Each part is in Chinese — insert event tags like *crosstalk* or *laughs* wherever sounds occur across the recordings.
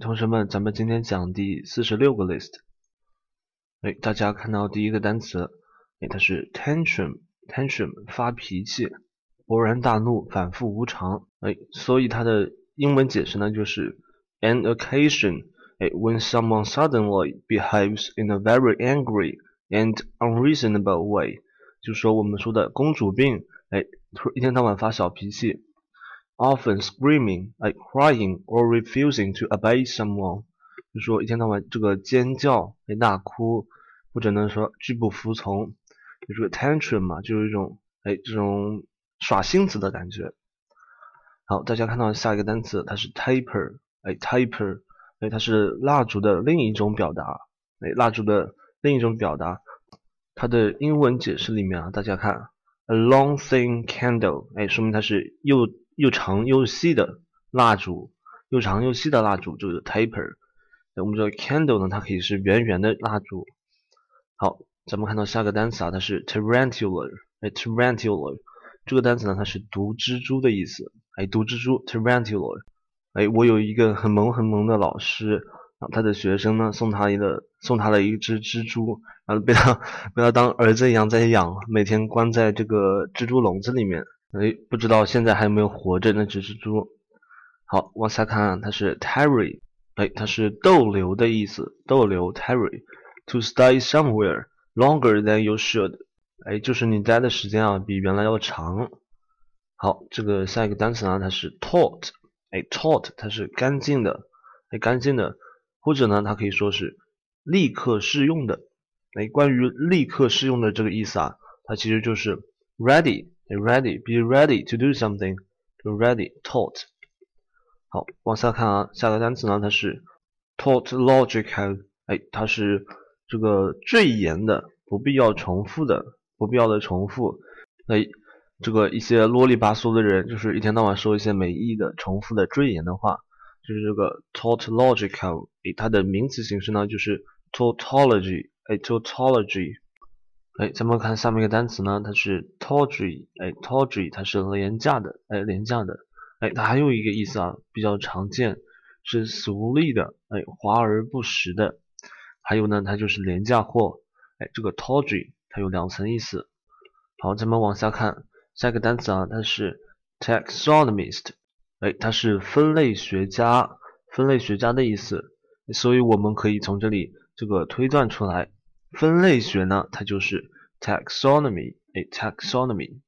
同学们，咱们今天讲第四十六个 list。哎，大家看到第一个单词，哎，它是 tantrum，tantrum 发脾气，勃然大怒，反复无常。哎，所以它的英文解释呢就是 an occasion，哎，when someone suddenly behaves in a very angry and unreasonable way，就说我们说的公主病，哎，一天到晚发小脾气。Often screaming, like crying or refusing to obey someone，就说一天到晚这个尖叫、哎大哭，或者呢说拒不服从，就这个 tantrum 嘛，就是一种哎这种耍性子的感觉。好，大家看到下一个单词，它是 taper，哎 taper，哎它是蜡烛的另一种表达，哎蜡烛的另一种表达。它的英文解释里面啊，大家看 a long thin candle，哎说明它是又又长又细的蜡烛，又长又细的蜡烛就是 taper。我们知道 candle 呢，它可以是圆圆的蜡烛。好，咱们看到下个单词啊，它是 tarantula。哎，tarantula 这个单词呢，它是毒蜘蛛的意思。哎，毒蜘蛛 tarantula。哎，我有一个很萌很萌的老师，然后他的学生呢送他一个送他了一只蜘蛛，然后被他 *laughs* 被他当儿子一样在养，每天关在这个蜘蛛笼子里面。哎，不知道现在还有没有活着那只蜘蛛？好，往下看，它是 tarry，哎，它是逗留的意思，逗留 tarry，to stay somewhere longer than you should，哎，就是你待的时间啊比原来要长。好，这个下一个单词呢，它是 taut，哎，taut，它是干净的，哎，干净的，或者呢，它可以说是立刻适用的。哎，关于立刻适用的这个意思啊，它其实就是 ready。Ready, be ready to do something, Be ready, taught。好，往下看啊，下个单词呢，它是 tautological，哎，它是这个赘言的，不必要重复的，不必要的重复。哎这个一些啰里吧嗦的人，就是一天到晚说一些没意义的、重复的赘言的话，就是这个 tautological，哎，它的名词形式呢就是 tautology，哎，tautology。哎，咱们看下面一个单词呢，它是 tawdry，哎，tawdry 它是廉价的，哎，廉价的，哎，它还有一个意思啊，比较常见，是俗丽的，哎，华而不实的，还有呢，它就是廉价货，哎，这个 tawdry 它有两层意思。好，咱们往下看下一个单词啊，它是 taxonomist，哎，它是分类学家，分类学家的意思，所以我们可以从这里这个推断出来。分类学呢，它就是 taxonomy，哎，taxonomy。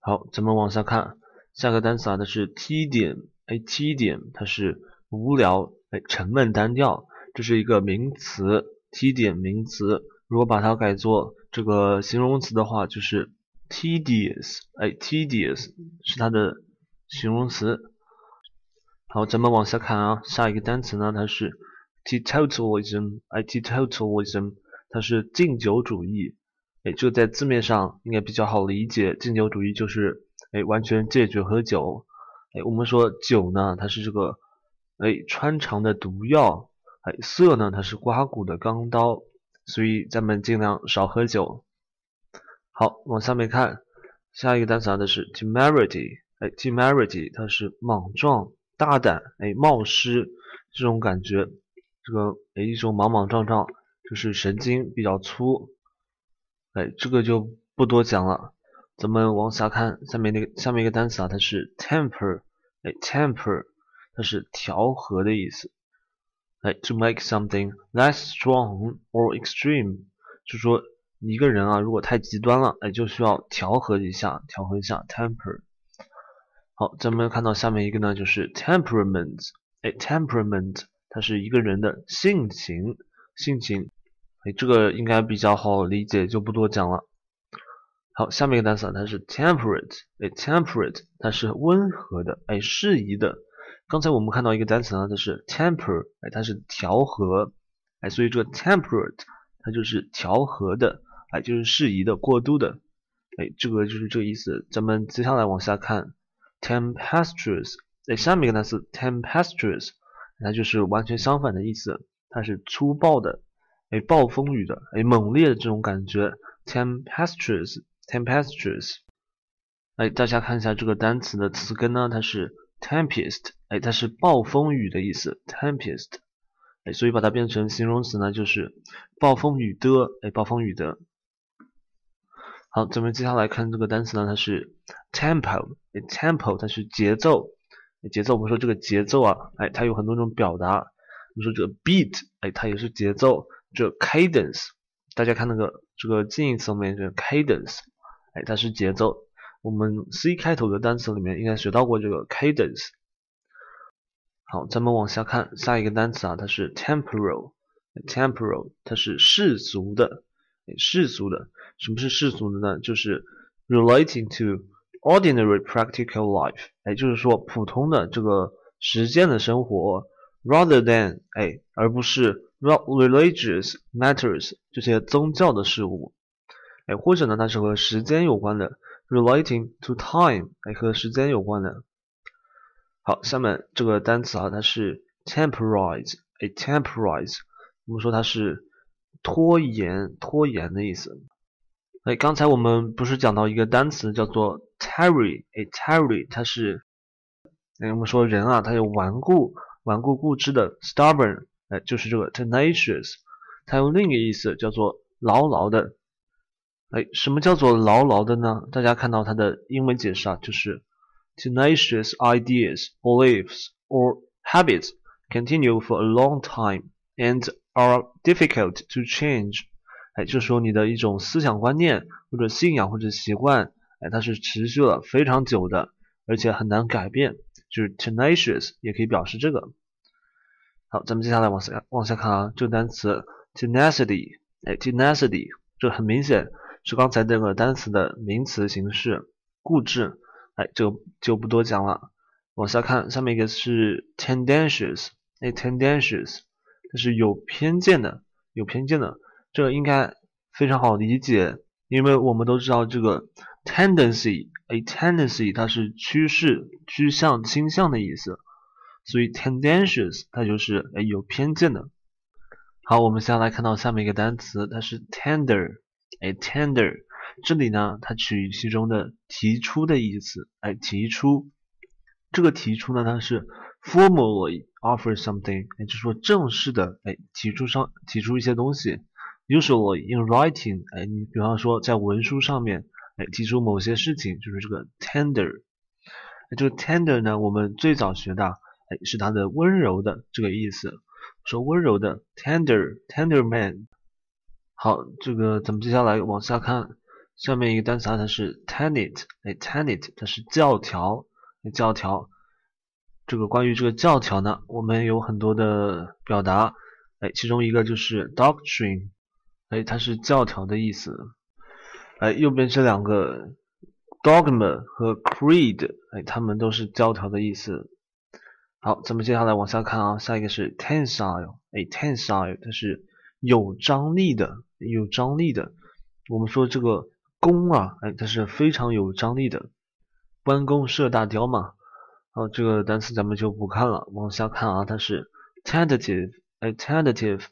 好，咱们往下看，下个单词啊，它是 tedium，哎，tedium，它是无聊，哎，沉闷单调，这是一个名词，tedium 名词。如果把它改作这个形容词的话，就是 tedious，哎，tedious 是它的形容词。好，咱们往下看啊，下一个单词呢，它是 teetotalism，哎，teetotalism。它是禁酒主义，哎，这个在字面上应该比较好理解。禁酒主义就是哎，完全戒绝喝酒。哎，我们说酒呢，它是这个哎穿肠的毒药，哎，色呢，它是刮骨的钢刀，所以咱们尽量少喝酒。好，往下面看，下一个单词啊，它是 temerity，哎，temerity 它是莽撞、大胆，哎，冒失这种感觉，这个哎一种莽莽撞撞。就是神经比较粗，哎，这个就不多讲了。咱们往下看，下面那个下面一个单词啊，它是 temper，哎，temper，它是调和的意思。哎，to make something less strong or extreme，就说一个人啊，如果太极端了，哎，就需要调和一下，调和一下 temper。好，咱们看到下面一个呢，就是 temperament，哎，temperament，它是一个人的性情，性情。哎，这个应该比较好理解，就不多讲了。好，下面一个单词啊它是 temperate，哎，temperate 它是温和的，哎，适宜的。刚才我们看到一个单词呢，它是 temper，哎，它是调和，哎，所以这个 temperate 它就是调和的，哎，就是适宜的、过渡的，哎，这个就是这个意思。咱们接下来往下看，tempestuous，哎，下面一个单词 tempestuous，它就是完全相反的意思，它是粗暴的。哎，暴风雨的，哎，猛烈的这种感觉，tempestuous，tempestuous。哎，大家看一下这个单词的词根呢，它是 tempest，哎，它是暴风雨的意思，tempest。哎，所以把它变成形容词呢，就是暴风雨的，哎，暴风雨的。好，咱们接下来看这个单词呢，它是 tempo，哎，tempo 它是节奏，节奏我们说这个节奏啊，哎，它有很多种表达，比如说这个 beat，哎，它也是节奏，这 cadence，大家看那个这个近义词后面这个 cadence，哎，它是节奏，我们 C 开头的单词里面应该学到过这个 cadence。好，咱们往下看下一个单词啊，它是 temporal，temporal 它是世俗的。世俗的，什么是世俗的呢？就是 relating to ordinary practical life，哎，就是说普通的这个实践的生活，rather than 哎，而不是 religious matters 这些宗教的事物，哎，或者呢，它是和时间有关的，relating to time，哎，和时间有关的。好，下面这个单词啊，它是 temporize，哎，temporize，我们说它是。拖延，拖延的意思。哎，刚才我们不是讲到一个单词叫做 tarry，哎，tarry 它是，哎，我们说人啊，他有顽固、顽固固执的 stubborn，哎，就是这个 tenacious，它有另一个意思叫做牢牢的。哎，什么叫做牢牢的呢？大家看到它的英文解释啊，就是 tenacious ideas, beliefs or habits continue for a long time and are difficult to change，哎，就是说你的一种思想观念或者信仰或者习惯，哎，它是持续了非常久的，而且很难改变，就是 tenacious 也可以表示这个。好，咱们接下来往下往下看啊，这个单词 tenacity，哎，tenacity 这很明显是刚才那个单词的名词形式，固执，哎，这个就不多讲了。往下看，下面一个是 tendentious，哎，tendentious。它是有偏见的，有偏见的，这个应该非常好理解，因为我们都知道这个 tendency，a tendency 它是趋势、趋向、倾向的意思，所以 tendentious 它就是哎有偏见的。好，我们下来看到下面一个单词，它是 tender，哎 tender，这里呢它取其中的提出的意思，哎提出，这个提出呢它是 formally。offer something，也就是说正式的，哎，提出上提出一些东西。Usually in writing，哎，你比方说在文书上面，哎，提出某些事情，就是这个 tender。这个 tender 呢，我们最早学的，哎，是它的温柔的这个意思，说温柔的 tender，tender man。好，这个咱们接下来往下看，下面一个单词啊它是 tenet，哎，tenet 它是教条，教条。这个关于这个教条呢，我们有很多的表达，哎，其中一个就是 doctrine，哎，它是教条的意思，哎，右边这两个 dogma 和 creed，哎，它们都是教条的意思。好，咱们接下来往下看啊，下一个是 tensile，哎，tensile 它是有张力的，有张力的。我们说这个弓啊，哎，它是非常有张力的，弯弓射大雕嘛。好，这个单词咱们就不看了，往下看啊，它是 tentative，哎，tentative，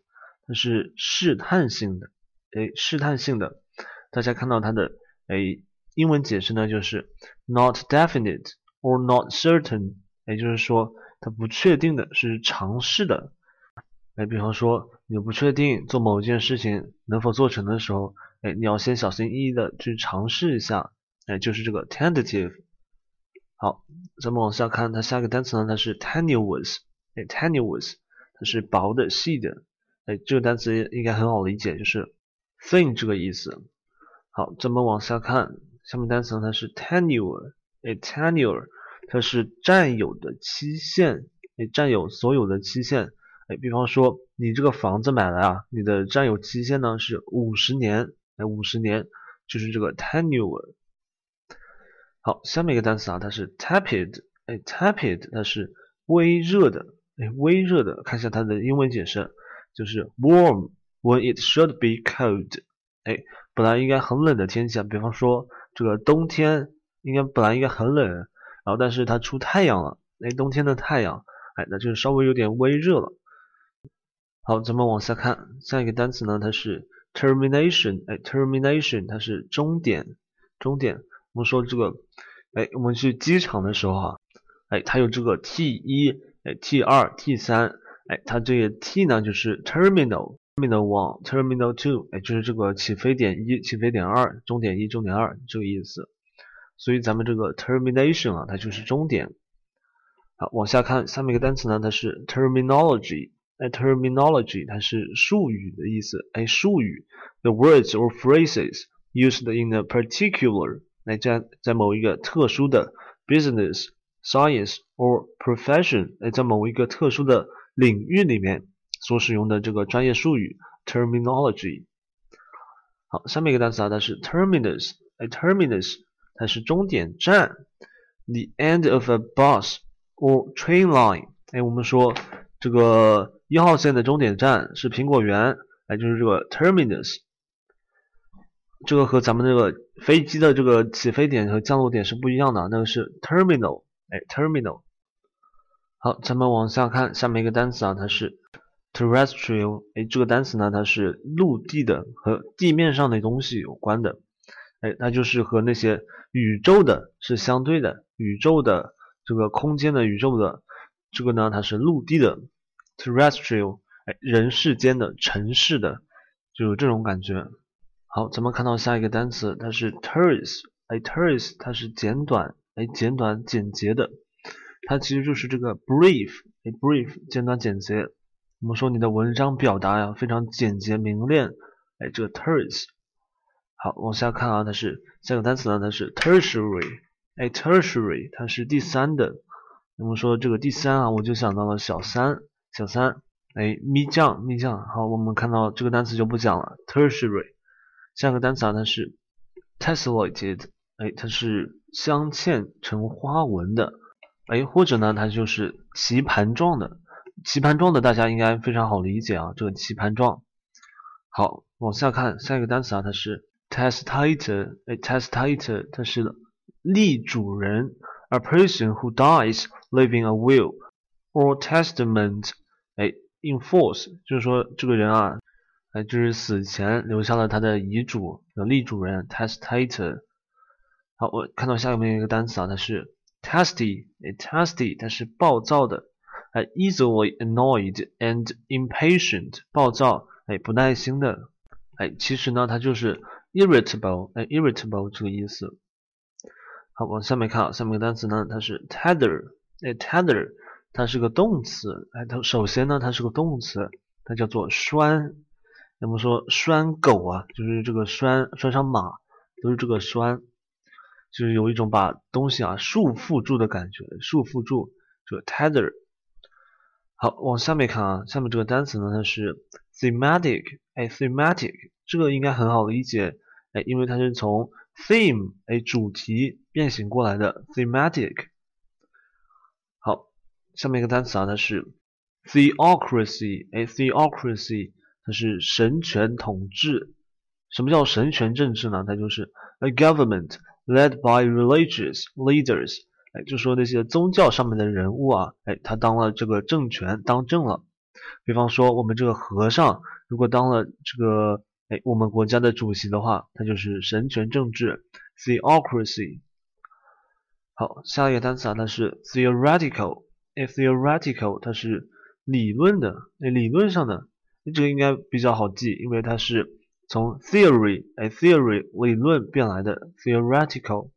它是试探性的，哎，试探性的。大家看到它的哎英文解释呢，就是 not definite or not certain，也就是说它不确定的，是尝试的。哎，比方说你不确定做某件事情能否做成的时候，哎，你要先小心翼翼的去尝试一下，哎，就是这个 tentative。好，咱们往下看，它下一个单词呢，它是 tenuous，哎，tenuous，它是薄的、细的，哎，这个单词应该很好理解，就是 thin 这个意思。好，咱们往下看，下面单词呢，它是 tenure，哎，tenure，它是占有的期限，哎，占有所有的期限，哎，比方说你这个房子买来啊，你的占有期限呢是五十年，哎，五十年，就是这个 tenure。好，下面一个单词啊，它是 tepid，哎，tepid，它是微热的，哎，微热的，看一下它的英文解释，就是 warm when it should be cold，哎，本来应该很冷的天气啊，比方说这个冬天，应该本来应该很冷，然后但是它出太阳了，哎，冬天的太阳，哎，那就是稍微有点微热了。好，咱们往下看，下一个单词呢，它是 termination，哎，termination，它是终点，终点。我们说这个，哎，我们去机场的时候啊，哎，它有这个 T 一、哎 T 二、T 三，哎，它这个 T 呢就是 terminal，terminal one，terminal two，哎，就是这个起飞点一、起飞点二、终点一、终点二这个意思。所以咱们这个 termination 啊，它就是终点。好，往下看下面一个单词呢，它是 terminology。哎，terminology 它是术语的意思。哎，术语，the words or phrases used in a particular，哎，在在某一个特殊的 business、science or profession，哎，在某一个特殊的领域里面所使用的这个专业术语 terminology。好，下面一个单词啊，它是 terminus。哎，terminus 它是终点站，the end of a bus or train line。哎，我们说这个。一号线的终点站是苹果园，哎，就是这个 terminus。这个和咱们这个飞机的这个起飞点和降落点是不一样的，那个是 terminal，哎，terminal。好，咱们往下看下面一个单词啊，它是 terrestrial，哎，这个单词呢，它是陆地的和地面上的东西有关的，哎，它就是和那些宇宙的是相对的，宇宙的这个空间的宇宙的这个呢，它是陆地的。terrestrial，哎，人世间的、城市的，就有这种感觉。好，咱们看到下一个单词，它是 terse，哎，terse 它是简短，哎，简短简洁的，它其实就是这个 brief，哎，brief 简短简洁。我们说你的文章表达呀非常简洁明练，哎，这个 terse。好，往下看啊，它是下个单词呢，它是 tertiary，哎，tertiary 它是第三的。那么说这个第三啊，我就想到了小三。小三，哎，咪酱，咪酱，好，我们看到这个单词就不讲了。Tertiary，下个单词啊，它是 tessellated，哎，它是镶嵌成花纹的，哎，或者呢，它就是棋盘状的，棋盘状的大家应该非常好理解啊，这个棋盘状。好，往下看下一个单词啊，它是 testator，哎，testator，它是立主人，a person who dies leaving a will or testament。哎，enforce 就是说这个人啊，哎，就是死前留下了他的遗嘱，有立主人 testator。好，我看到下面一个单词啊，它是 testy，哎，testy 它是暴躁的，哎，easily annoyed and impatient，暴躁，哎，不耐心的，哎，其实呢，它就是 irritable，哎，irritable 这个意思。好，往下面看啊，下面个单词呢，它是 tether，哎，tether。它是个动词，哎，它首先呢，它是个动词，它叫做拴。那么说拴狗啊，就是这个拴拴上马，都是这个拴，就是有一种把东西啊束缚住的感觉，束缚住这个 tether。好，往下面看啊，下面这个单词呢，它是 thematic，哎，thematic 这个应该很好理解，哎，因为它是从 theme，哎，主题变形过来的 thematic。好下面一个单词啊，它是 theocracy，哎，theocracy 它是神权统治。什么叫神权政治呢？它就是 a government led by religious leaders，哎，就说那些宗教上面的人物啊，哎，他当了这个政权，当政了。比方说我们这个和尚，如果当了这个哎我们国家的主席的话，他就是神权政治 theocracy。好，下一个单词啊，它是 theoretical。theoretical 它是理论的，哎，理论上的，这个应该比较好记，因为它是从 theory，哎，theory 理论变来的 theoretical。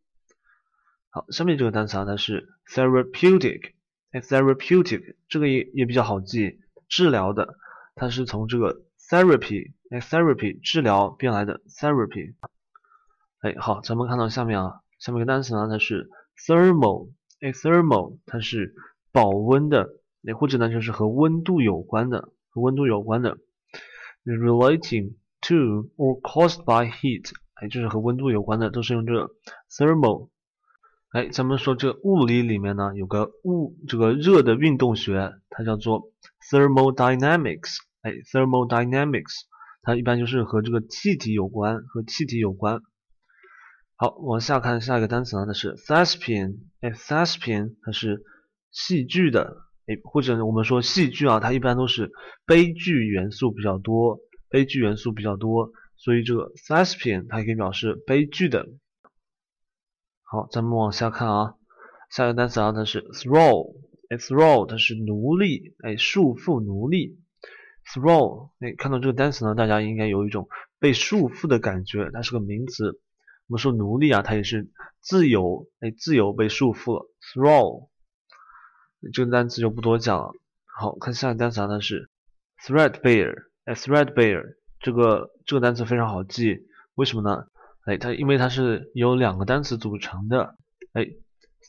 好，下面这个单词啊，它是 therapeutic，哎，therapeutic 这个也也比较好记，治疗的，它是从这个 therapy，哎，therapy 治疗变来的 therapy。哎，好，咱们看到下面啊，下面一个单词呢，它是 thermal，哎，thermal 它是保温的，哎或者呢就是和温度有关的，和温度有关的，relating to or caused by heat，哎，就是和温度有关的，都是用这个 thermal。哎，咱们说这物理里面呢有个物，这个热的运动学，它叫做 thermodynamics。哎，thermodynamics，它一般就是和这个气体有关，和气体有关。好，往下看下一个单词呢，它是 thespian。哎，thespian 它是戏剧的，哎，或者我们说戏剧啊，它一般都是悲剧元素比较多，悲剧元素比较多，所以这个 thespian 它也可以表示悲剧的。好，咱们往下看啊，下一个单词啊，它是 throw，哎，thrall 它是奴隶，哎，束缚奴隶。thrall，哎，看到这个单词呢，大家应该有一种被束缚的感觉，它是个名词。我们说奴隶啊，它也是自由，哎，自由被束缚了。thrall 这个单词就不多讲了。好看下一个单词啊，它是 threadbare，哎，threadbare 这个这个单词非常好记，为什么呢？哎，它因为它是由两个单词组成的。哎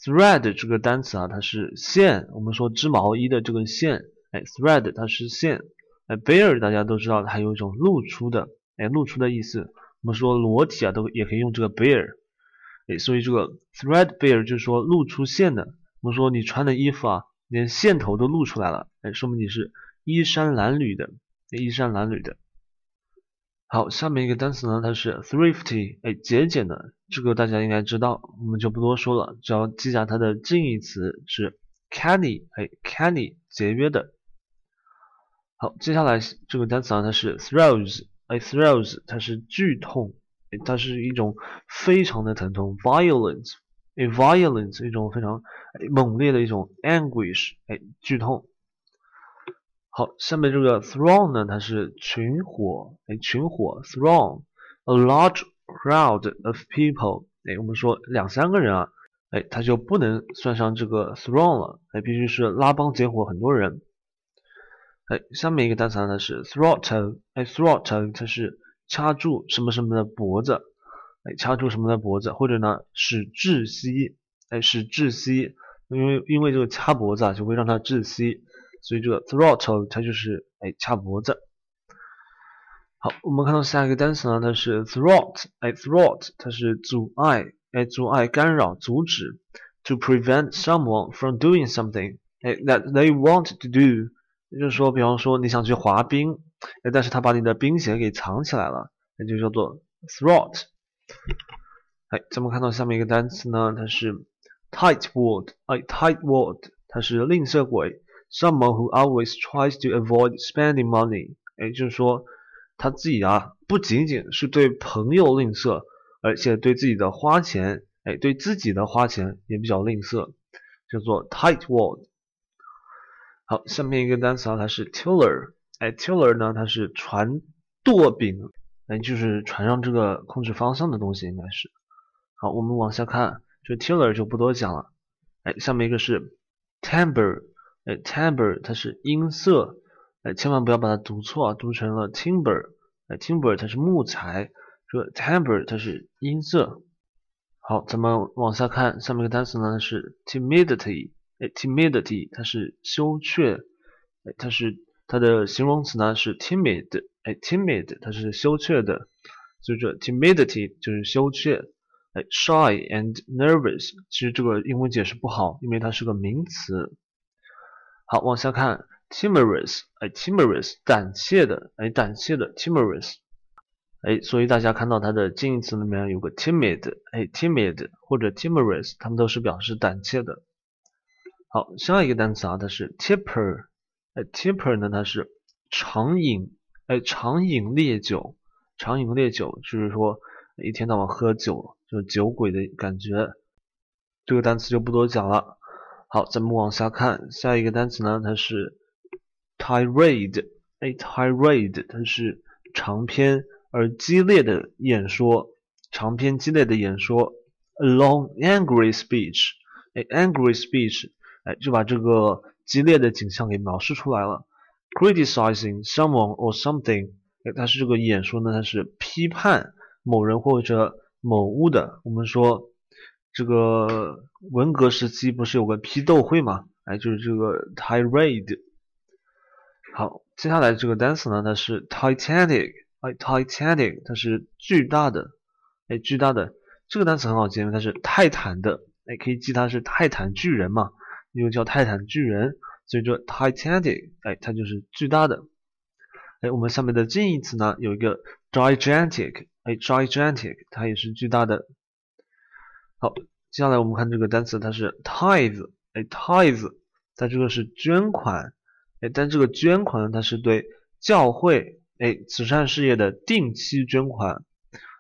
，thread 这个单词啊，它是线，我们说织毛衣的这个线，哎，thread 它是线。哎，bare 大家都知道，它有一种露出的，哎，露出的意思。我们说裸体啊，都也可以用这个 bare，哎，所以这个 threadbare 就是说露出线的。我们说你穿的衣服啊，连线头都露出来了，哎，说明你是衣衫褴褛的，衣衫褴褛的。好，下面一个单词呢，它是 thrifty，哎，节俭的，这个大家应该知道，我们就不多说了，只要记下它的近义词是 canny，哎，canny，节约的。好，接下来这个单词呢，它是 throes，。哎，throes，它是剧痛，它是一种非常的疼痛，violence，哎，violence 一种非常猛烈的一种 anguish，哎，剧痛。好，下面这个 throng 呢，它是群火，哎，群火，throng，a large crowd of people，哎，我们说两三个人啊，哎，它就不能算上这个 throng 了，哎，必须是拉帮结伙很多人。哎，下面一个单词呢是 throttle，哎，throttle 它是掐住什么什么的脖子，哎，掐住什么的脖子，或者呢使窒息，哎，使窒息，因为因为这个掐脖子啊就会让它窒息，所以这个 throttle 它就是哎掐脖子。好，我们看到下一个单词呢，它是 thwart，哎，thwart 它是阻碍，哎，阻碍、干扰、阻止，to prevent someone from doing something，哎，that they want to do。也就是说，比方说你想去滑冰，哎，但是他把你的冰鞋给藏起来了，那就叫做 thwart。哎，咱们看到下面一个单词呢，它是 tightwad，哎，tightwad，它是吝啬鬼，someone who always tries to avoid spending money。哎，就是说他自己啊，不仅仅是对朋友吝啬，而且对自己的花钱，哎，对自己的花钱也比较吝啬，叫做 tightwad。好，下面一个单词啊，它是 tiller，哎，tiller 呢，它是船舵柄，哎，就是船上这个控制方向的东西，应该是。好，我们往下看，这 tiller 就不多讲了。哎，下面一个是 timber，哎，timber 它是音色，哎，千万不要把它读错啊，读成了 timber，哎，timber 它是木材，这个 timber 它是音色。好，咱们往下看，下面一个单词呢是 timidity。哎，timidity 它是羞怯，哎，它是它的形容词呢是 timid，哎，timid 它是羞怯的，所以说 timidity 就是羞怯，哎，shy and nervous 其实这个英文解释不好，因为它是个名词。好，往下看 timorous，哎，timorous 胆怯的，哎，胆怯的 timorous，哎，所以大家看到它的近义词里面有个 timid，哎，timid 或者 timorous，它们都是表示胆怯的。好，下一个单词啊，它是 tipper，哎，tipper 呢，它是常饮，哎，常饮烈酒，常饮烈酒，就是说一天到晚喝酒，就是酒鬼的感觉。这个单词就不多讲了。好，咱们往下看，下一个单词呢，它是 tirade，哎，tirade 它是长篇而激烈的演说，长篇激烈的演说，a long angry speech，哎，angry speech。就把这个激烈的景象给描述出来了。Criticizing someone or something，哎，它是这个演说呢，它是批判某人或者某物的。我们说这个文革时期不是有个批斗会嘛？哎，就是这个 tirade。好，接下来这个单词呢，它是 Titanic，哎，Titanic，它是巨大的，哎，巨大的。这个单词很好记，因为它是泰坦的，哎，可以记它是泰坦巨人嘛。又叫泰坦巨人，所以说 Titanic，哎，它就是巨大的。哎，我们下面的近义词呢，有一个 gigantic，哎，gigantic，它也是巨大的。好，接下来我们看这个单词，它是 tithe，哎，Tithes，它这个是捐款，哎，但这个捐款呢，它是对教会，哎，慈善事业的定期捐款。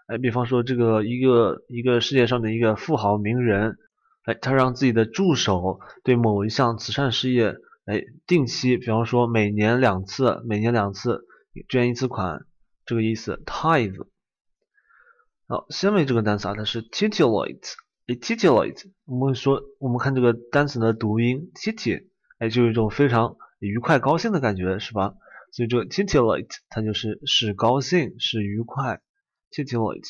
哎，比方说这个一个一个世界上的一个富豪名人。哎，他让自己的助手对某一项慈善事业，哎，定期，比方说每年两次，每年两次捐一次款，这个意思，tithe。好，下面这个单词啊，它是 titillate，哎，titillate，我们说，我们看这个单词的读音，tit，哎，就有一种非常愉快、高兴的感觉，是吧？所以这个 titillate 它就是使高兴、使愉快，titillate。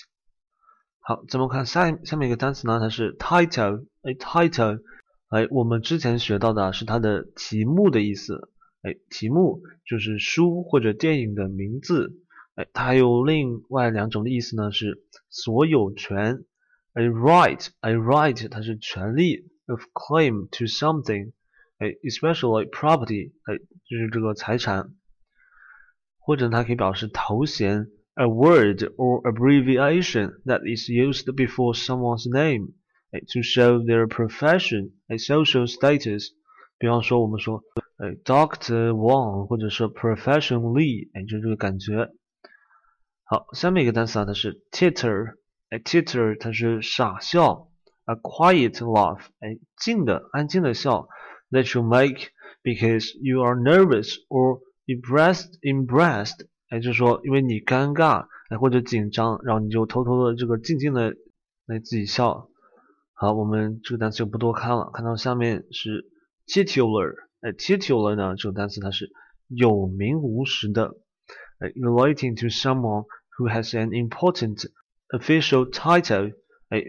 好，咱们看下下面一个单词呢，它是 title，哎，title，哎，我们之前学到的是它的题目的意思，哎，题目就是书或者电影的名字，哎，它还有另外两种意思呢，是所有权，哎，right，哎，right，它是权利，of claim to something，哎，especially property，哎，就是这个财产，或者它可以表示头衔。a word or abbreviation that is used before someone's name to show their profession, a social status。比方说，我们说，哎，Doctor Wang，或者说 Profession Lee，哎，就这个感觉。好，下面一个单词啊，它是 titter，哎，titter 它是傻笑，a quiet laugh，哎，静的、安静的笑，that you make because you are nervous or impressed, impressed 哎，就是说，因为你尴尬，哎，或者紧张，然后你就偷偷的这个静静的来自己笑。 好，我们这个单词就不多看了。看到下面是 titular，哎，titular 呢这个单词它是有名无实的，哎，relating to someone who has an important official title，哎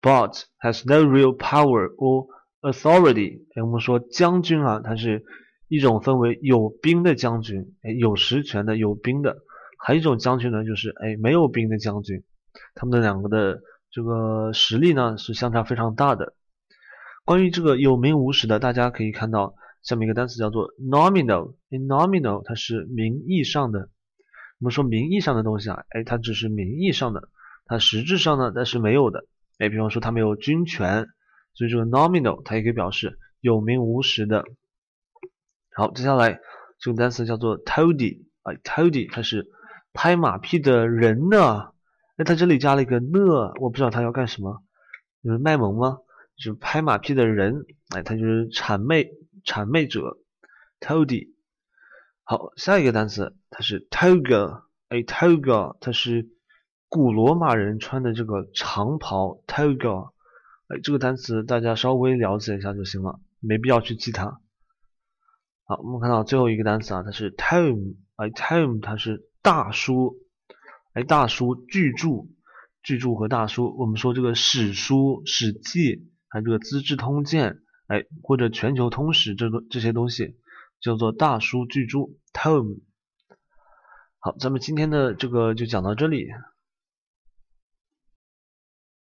，but has no real power or authority。哎，我们说将军啊，它是。一种分为有兵的将军，哎，有实权的有兵的，还有一种将军呢，就是哎没有兵的将军，他们的两个的这个实力呢是相差非常大的。关于这个有名无实的，大家可以看到下面一个单词叫做 nominal，nominal 它是名义上的。我们说名义上的东西啊，哎，它只是名义上的，它实质上呢它是没有的。哎，比方说它没有军权，所以这个 nominal 它也可以表示有名无实的。好，接下来这个单词叫做 toady，哎，toady 它是拍马屁的人呢。那它这里加了一个呢，我不知道它要干什么，就是卖萌吗？就是拍马屁的人，哎，它就是谄媚谄媚者，toady。好，下一个单词它是 toga，哎，toga 它是古罗马人穿的这个长袍，toga。哎，这个单词大家稍微了解一下就行了，没必要去记它。好，我们看到最后一个单词啊，它是 tome，哎，tome 它是大叔，哎，大书巨著，巨著和大书，我们说这个史书、史记，还有这个资治通鉴，哎，或者全球通史这个这些东西叫做大书巨著 Tom，。好，咱们今天的这个就讲到这里。